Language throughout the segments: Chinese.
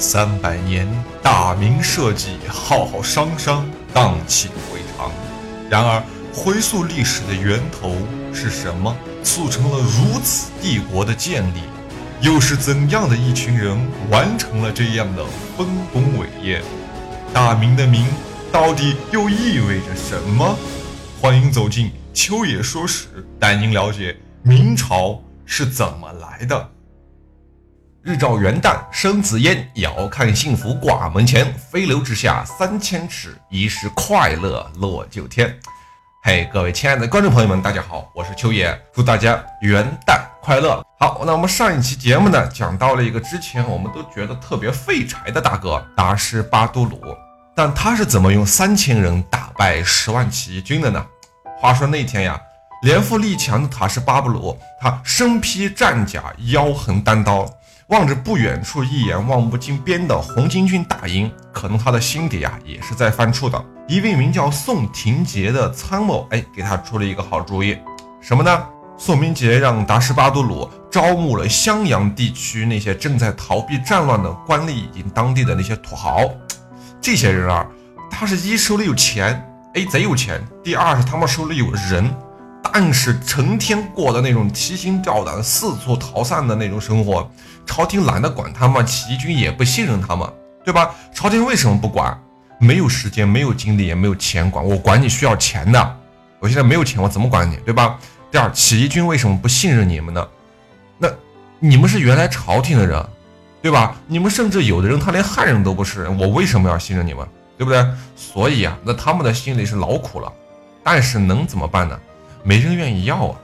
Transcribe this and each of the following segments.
三百年，大明社稷浩浩汤汤，荡气回肠。然而，回溯历史的源头是什么，促成了如此帝国的建立？又是怎样的一群人完成了这样的丰功伟业？大明的“明”到底又意味着什么？欢迎走进秋野说史，带您了解明朝是怎么来的。日照元旦生紫烟，遥看幸福挂门前。飞流直下三千尺，疑是快乐落九天。嘿，各位亲爱的观众朋友们，大家好，我是秋野，祝大家元旦快乐。好，那我们上一期节目呢，讲到了一个之前我们都觉得特别废柴的大哥达什巴都鲁，但他是怎么用三千人打败十万起义军的呢？话说那天呀，年富力强的塔什巴布鲁，他身披战甲，腰横单刀。望着不远处一眼望不尽边的红巾军大营，可能他的心底啊也是在犯怵的。一位名叫宋廷杰的参谋，哎，给他出了一个好主意，什么呢？宋明杰让达什巴都鲁招募了襄阳地区那些正在逃避战乱的官吏以及当地的那些土豪。这些人啊，他是一手里有钱，哎，贼有钱；第二是他们手里有人，但是成天过的那种提心吊胆、四处逃散的那种生活。朝廷懒得管他们，起义军也不信任他们，对吧？朝廷为什么不管？没有时间，没有精力，也没有钱管。我管你需要钱的，我现在没有钱，我怎么管你，对吧？第二，起义军为什么不信任你们呢？那你们是原来朝廷的人，对吧？你们甚至有的人他连汉人都不是人，我为什么要信任你们，对不对？所以啊，那他们的心里是劳苦了，但是能怎么办呢？没人愿意要啊。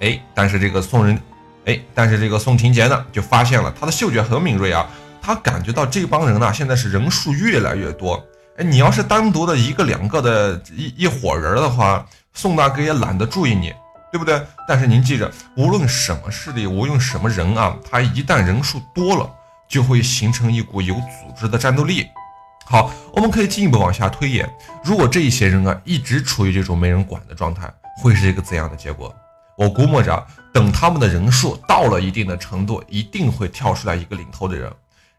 哎，但是这个宋人。哎，但是这个宋廷杰呢，就发现了他的嗅觉很敏锐啊，他感觉到这帮人呢，现在是人数越来越多。哎，你要是单独的一个两个的一一伙人的话，宋大哥也懒得注意你，对不对？但是您记着，无论什么势力，无论什么人啊，他一旦人数多了，就会形成一股有组织的战斗力。好，我们可以进一步往下推演，如果这一些人啊，一直处于这种没人管的状态，会是一个怎样的结果？我估摸着，等他们的人数到了一定的程度，一定会跳出来一个领头的人，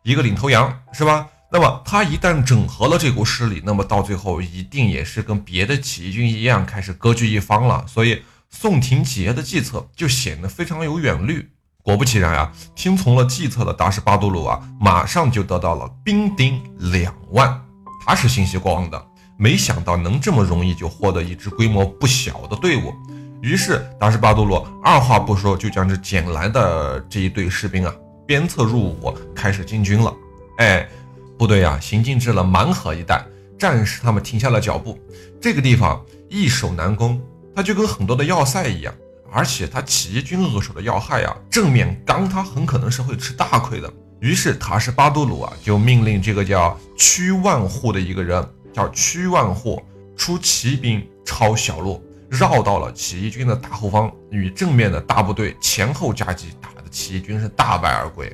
一个领头羊，是吧？那么他一旦整合了这股势力，那么到最后一定也是跟别的起义军一样，开始割据一方了。所以宋廷杰的计策就显得非常有远虑。果不其然啊，听从了计策的达什巴杜鲁啊，马上就得到了兵丁两万，他是欣喜过望的，没想到能这么容易就获得一支规模不小的队伍。于是达什巴杜鲁二话不说，就将这捡来的这一队士兵啊鞭策入伍，开始进军了。哎，部队啊行进至了蛮河一带，战士他们停下了脚步。这个地方易守难攻，它就跟很多的要塞一样，而且他起义军扼守的要害啊，正面刚他很可能是会吃大亏的。于是塔什巴杜鲁啊就命令这个叫屈万户的一个人，叫屈万货出骑兵抄小路。绕到了起义军的大后方，与正面的大部队前后夹击，打的起义军是大败而归。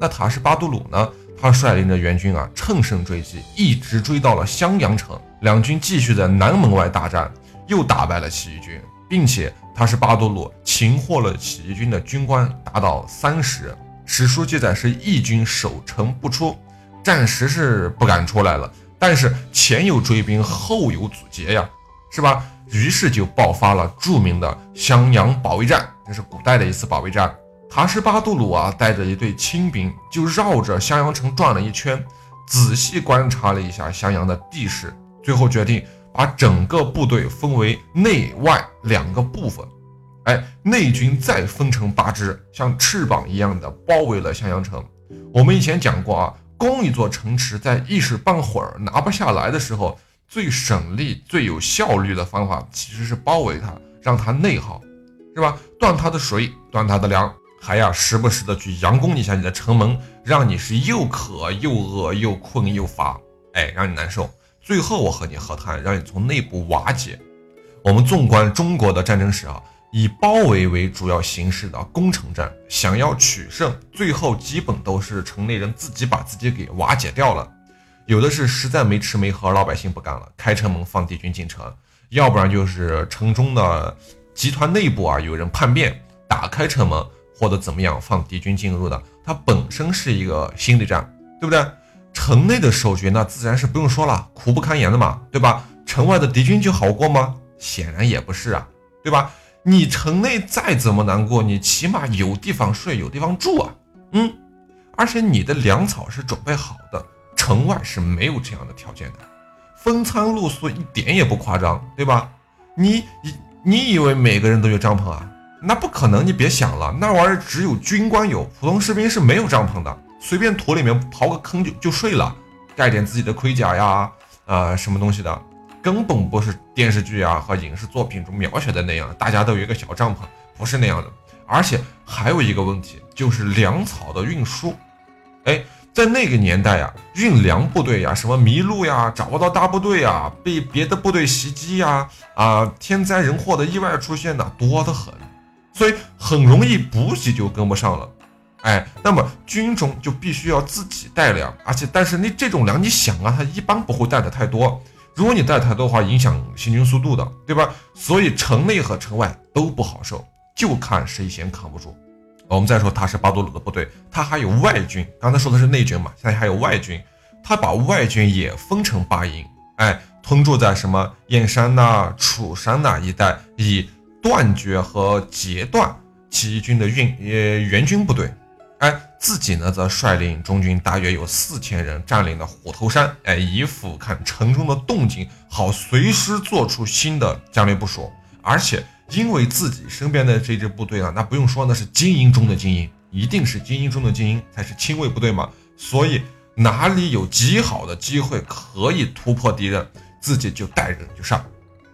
那塔什巴都鲁呢？他率领着援军啊，乘胜追击，一直追到了襄阳城。两军继续在南门外大战，又打败了起义军，并且塔什巴都鲁擒获了起义军的军官，达到三十人。史书记载是义军守城不出，暂时是不敢出来了。但是前有追兵，后有阻截呀，是吧？于是就爆发了著名的襄阳保卫战，这是古代的一次保卫战。塔什巴杜鲁啊，带着一队亲兵，就绕着襄阳城转了一圈，仔细观察了一下襄阳的地势，最后决定把整个部队分为内外两个部分。哎，内军再分成八支，像翅膀一样的包围了襄阳城。我们以前讲过啊，攻一座城池，在一时半会儿拿不下来的时候。最省力、最有效率的方法其实是包围它，让它内耗，是吧？断它的水，断它的粮，还要时不时的去佯攻一下你的城门，让你是又渴又饿又困又乏，哎，让你难受。最后我和你和谈，让你从内部瓦解。我们纵观中国的战争史啊，以包围为主要形式的攻城战，想要取胜，最后基本都是城内人自己把自己给瓦解掉了。有的是实在没吃没喝，老百姓不干了，开城门放敌军进城；要不然就是城中的集团内部啊，有人叛变，打开城门或者怎么样放敌军进入的。它本身是一个心理战，对不对？城内的守军那自然是不用说了，苦不堪言的嘛，对吧？城外的敌军就好过吗？显然也不是啊，对吧？你城内再怎么难过，你起码有地方睡，有地方住啊，嗯。而且你的粮草是准备好的，城外是没有这样的条件的，风餐露宿一点也不夸张，对吧？你你你以为每个人都有帐篷啊？那不可能，你别想了，那玩意儿只有军官有，普通士兵是没有帐篷的，随便土里面刨个坑就就睡了，盖点自己的盔甲呀，啊什么东西的，根本不是电视剧啊和影视作品中描写的那样，大家都有一个小帐篷，不是那样的。而且还有一个问题，就是粮草的运输，哎。在那个年代呀，运粮部队呀，什么迷路呀，找不到大部队呀，被别的部队袭击呀，啊，天灾人祸的意外出现呢，多得很，所以很容易补给就跟不上了，哎，那么军中就必须要自己带粮，而且但是你这种粮，你想啊，他一般不会带的太多，如果你带太多的话，影响行军速度的，对吧？所以城内和城外都不好受，就看谁先扛不住。我们再说他是巴多鲁的部队，他还有外军。刚才说的是内军嘛，现在还有外军。他把外军也分成八营，哎，屯驻在什么燕山呐、楚山呐一带，以断绝和截断起义军的运呃援军部队。哎，自己呢则率领中军大约有四千人，占领了虎头山，哎，以俯瞰城中的动静，好随时做出新的战略部署，而且。因为自己身边的这支部队啊，那不用说，那是精英中的精英，一定是精英中的精英才是亲卫部队嘛。所以哪里有极好的机会可以突破敌人，自己就带人就上。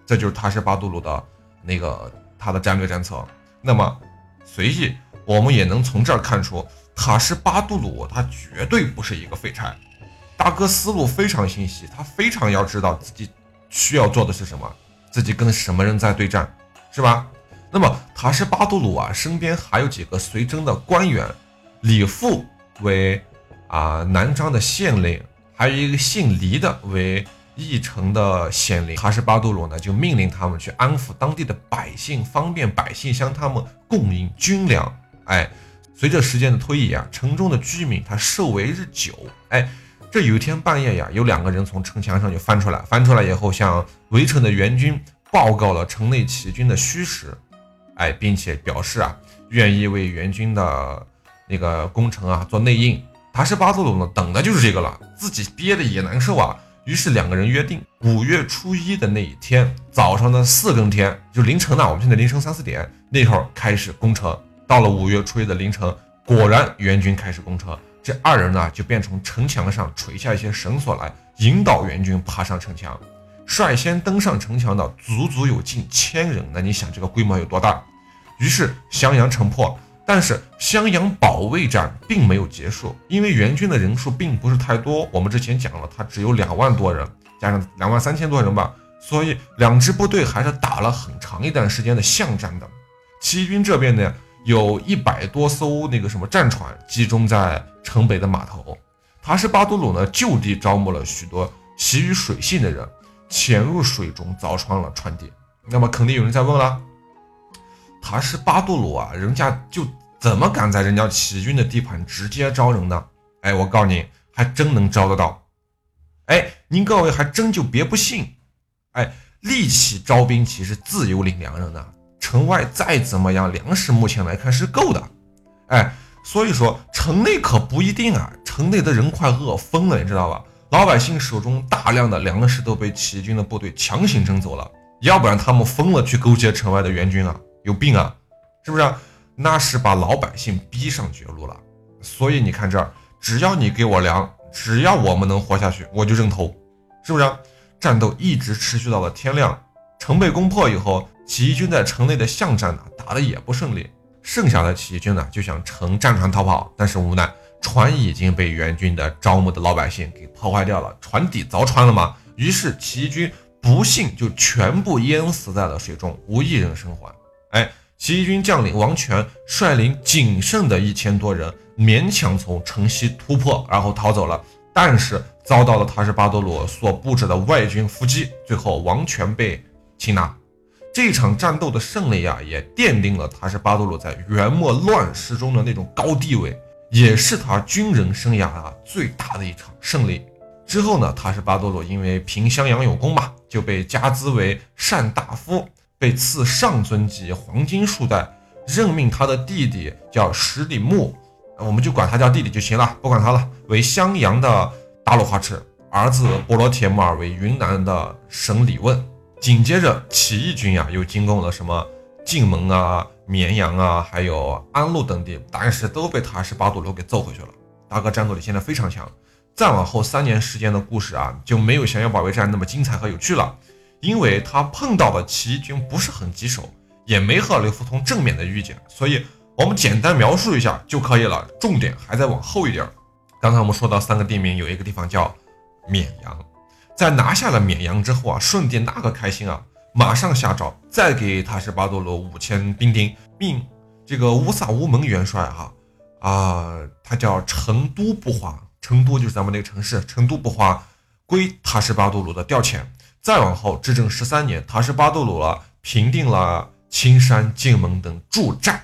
这就是塔什巴杜鲁的那个他的战略战策。那么，随意我们也能从这儿看出，塔什巴杜鲁他绝对不是一个废柴，大哥思路非常清晰，他非常要知道自己需要做的是什么，自己跟什么人在对战。是吧？那么塔什巴杜鲁啊，身边还有几个随征的官员，李富为啊南昌的县令，还有一个姓黎的为义城的县令。塔什巴杜鲁呢，就命令他们去安抚当地的百姓，方便百姓向他们供应军粮。哎，随着时间的推移啊，城中的居民他受为日久。哎，这有一天半夜呀，有两个人从城墙上就翻出来，翻出来以后向围城的援军。报告了城内起义军的虚实，哎，并且表示啊，愿意为援军的那个攻城啊做内应。塔什巴杜鲁呢，等的就是这个了，自己憋的也难受啊。于是两个人约定，五月初一的那一天早上的四更天，就凌晨呢，我们现在凌晨三四点那会儿开始攻城。到了五月初一的凌晨，果然援军开始攻城。这二人呢，就便从城墙上垂下一些绳索来，引导援军爬上城墙。率先登上城墙的足足有近千人，那你想这个规模有多大？于是襄阳城破，但是襄阳保卫战并没有结束，因为援军的人数并不是太多。我们之前讲了，他只有两万多人，加上两万三千多人吧，所以两支部队还是打了很长一段时间的巷战的。起义军这边呢，有一百多艘那个什么战船集中在城北的码头，塔什巴都鲁呢就地招募了许多习于水性的人。潜入水中凿穿了船底，那么肯定有人在问了：塔什巴杜鲁啊，人家就怎么敢在人家起义军的地盘直接招人呢？哎，我告诉你，还真能招得到。哎，您各位还真就别不信。哎，立起招兵旗是自有领粮人的，城外再怎么样，粮食目前来看是够的。哎，所以说城内可不一定啊，城内的人快饿疯了，你知道吧？老百姓手中大量的粮食都被起义军的部队强行征走了，要不然他们疯了去勾结城外的援军啊，有病啊，是不是？那是把老百姓逼上绝路了。所以你看这儿，只要你给我粮，只要我们能活下去，我就认头，是不是？战斗一直持续到了天亮，城被攻破以后，起义军在城内的巷战呢打得也不顺利，剩下的起义军呢就想乘战船逃跑，但是无奈。船已经被援军的招募的老百姓给破坏掉了，船底凿穿了嘛？于是起义军不幸就全部淹死在了水中，无一人生还。哎，起义军将领王权率领仅剩的一千多人勉强从城西突破，然后逃走了，但是遭到了塔什巴多鲁所布置的外军伏击，最后王权被擒拿。这场战斗的胜利呀，也奠定了他是巴多鲁在元末乱世中的那种高地位。也是他军人生涯啊最大的一场胜利。之后呢，他是巴多鲁因为平襄阳有功嘛，就被加资为善大夫，被赐上尊级黄金束带，任命他的弟弟叫十里木，我们就管他叫弟弟就行了，不管他了，为襄阳的大鲁花赤，儿子波罗铁木儿为云南的省里问。紧接着，起义军呀又进攻了什么晋门啊、绵阳啊，还有安陆等地，但是都被塔什巴杜鲁给揍回去了。大哥战斗力现在非常强。再往后三年时间的故事啊，就没有降妖保卫战那么精彩和有趣了，因为他碰到的起义军不是很棘手，也没和刘福通正面的遇见，所以我们简单描述一下就可以了，重点还在往后一点。刚才我们说到三个地名，有一个地方叫绵阳，在拿下了绵阳之后啊，顺帝那个开心啊，马上下诏再给塔什巴多罗五千兵丁，命这个乌萨乌蒙元帅哈啊，他叫成都不花。成都就是咱们那个城市，成都不花归塔什巴杜鲁的调遣。再往后，至正十三年，塔什巴杜鲁了平定了青山、晋门等驻寨。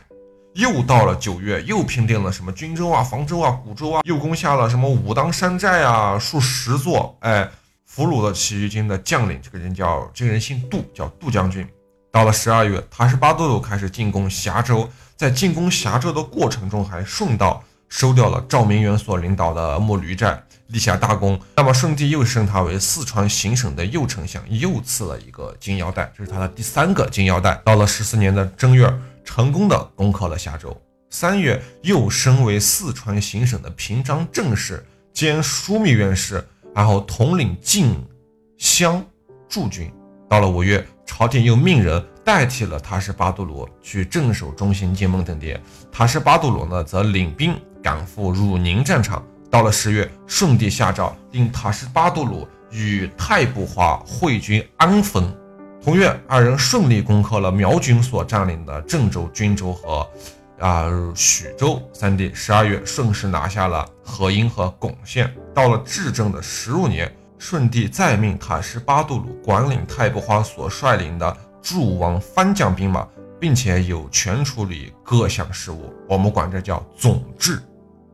又到了九月，又平定了什么均州啊、房州啊、古州啊，又攻下了什么武当山寨啊，数十座。哎，俘虏了起义军的将领，这个人叫这个人姓杜，叫杜将军。到了十二月，塔什巴杜鲁开始进攻峡州，在进攻峡州的过程中，还顺道。收掉了赵明远所领导的木驴寨，立下大功。那么顺帝又升他为四川行省的右丞相，又赐了一个金腰带，这是他的第三个金腰带。到了十四年的正月，成功的攻克了峡州。三月又升为四川行省的平章政事兼枢密院事，然后统领晋襄驻军。到了五月，朝廷又命人。代替了塔什巴杜鲁去镇守中心金蒙等地，塔什巴杜鲁呢则领兵赶赴汝宁战场。到了十月，顺帝下诏令塔什巴杜鲁与太不花会军安丰。同月，二人顺利攻克了苗军所占领的郑州、均州和啊许州三地。十二月，顺势拿下了河阴和巩县。到了至正的十五年，顺帝再命塔什巴杜鲁管领太不花所率领的。诸王藩将兵马，并且有权处理各项事务，我们管这叫总制，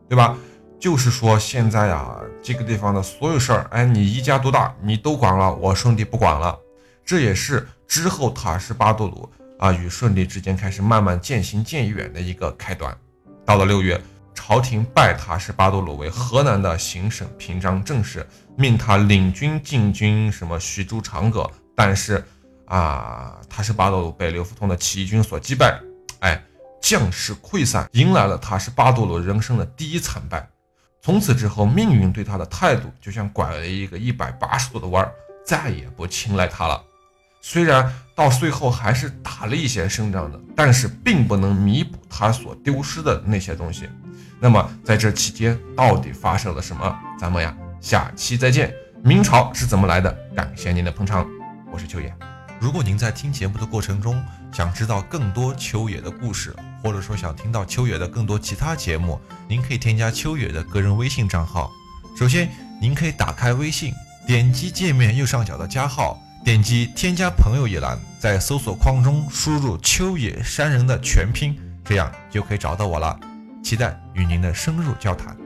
对吧？就是说现在啊，这个地方的所有事儿，哎，你一家独大，你都管了，我顺帝不管了。这也是之后塔什巴杜鲁啊与顺帝之间开始慢慢渐行渐远的一个开端。到了六月，朝廷拜塔什巴杜鲁为河南的行省平章政事，命他领军进军什么徐州、长葛，但是。啊，塔什巴多鲁被刘福通的起义军所击败，哎，将士溃散，迎来了塔什巴杜鲁人生的第一惨败。从此之后，命运对他的态度就像拐了一个一百八十度的弯儿，再也不青睐他了。虽然到最后还是打了一些胜仗的，但是并不能弥补他所丢失的那些东西。那么在这期间到底发生了什么？咱们呀，下期再见。明朝是怎么来的？感谢您的捧场，我是秋野。如果您在听节目的过程中想知道更多秋野的故事，或者说想听到秋野的更多其他节目，您可以添加秋野的个人微信账号。首先，您可以打开微信，点击界面右上角的加号，点击添加朋友一栏，在搜索框中输入“秋野山人”的全拼，这样就可以找到我了。期待与您的深入交谈。